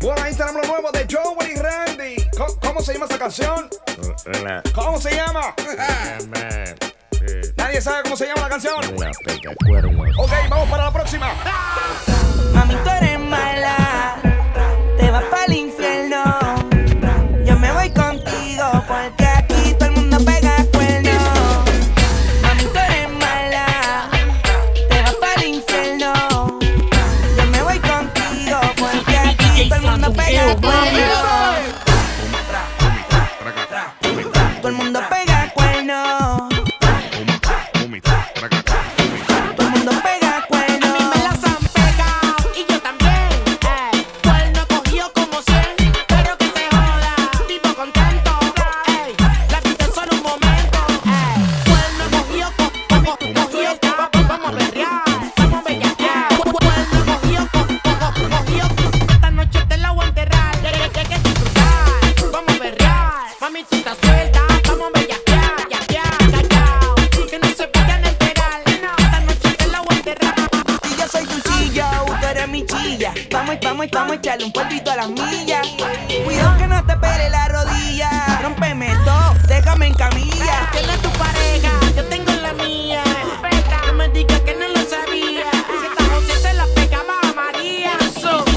Bueno, ahí tenemos lo nuevo de Joey Randy. ¿Cómo, cómo se llama esa canción? ¿Cómo se llama? Nadie sabe cómo se llama la canción. Ok, vamos para la próxima. Mami, mundo pega vamos a echarle un polvito a las millas. Cuidado que no te pele la rodilla. Rómpeme todo, déjame en camilla. Tienes tu pareja, yo tengo la mía. No me digas que no lo sabía. Si esta José se la pegaba a María.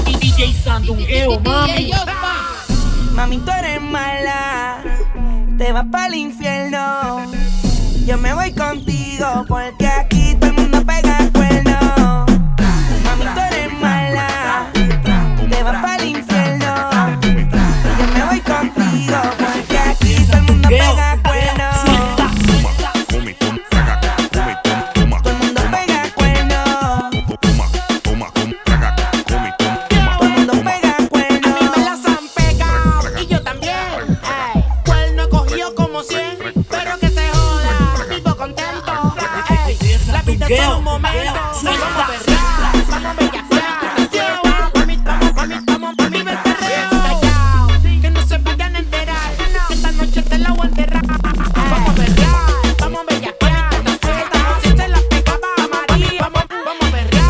Y DJ Sandungueo, mami. Mami, tú eres mala, te vas para el infierno. Yo me voy contigo la vida es solo un momento. Vamos que no se vayan a enterar. Que esta noche te la voy a enterrar. Vamos vamos a bellaquear. Esta José se la pegaba a María. Vamos, vamos a berrear,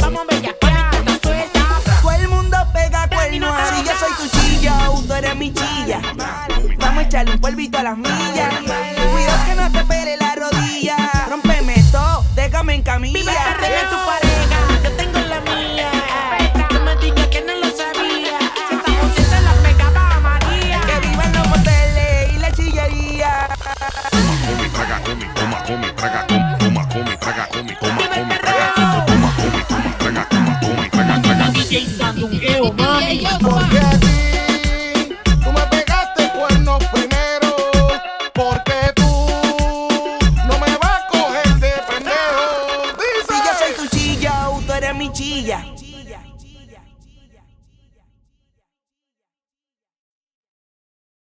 vamos a bellaquear. Esta suelta. Todo el mundo pega cuernos. Si yo soy tu chillo, tú eres mi chilla. Vamos a echarle un polvito a las millas. Sácame en camilla. Vive tu pareja, yo tengo la mía. No me digas que no lo sabía. Si estamos siete la pegaba María. Que vivan los moteles y la chillería. Come, traga, come, toma, come, traga, come, toma, come, traga, come.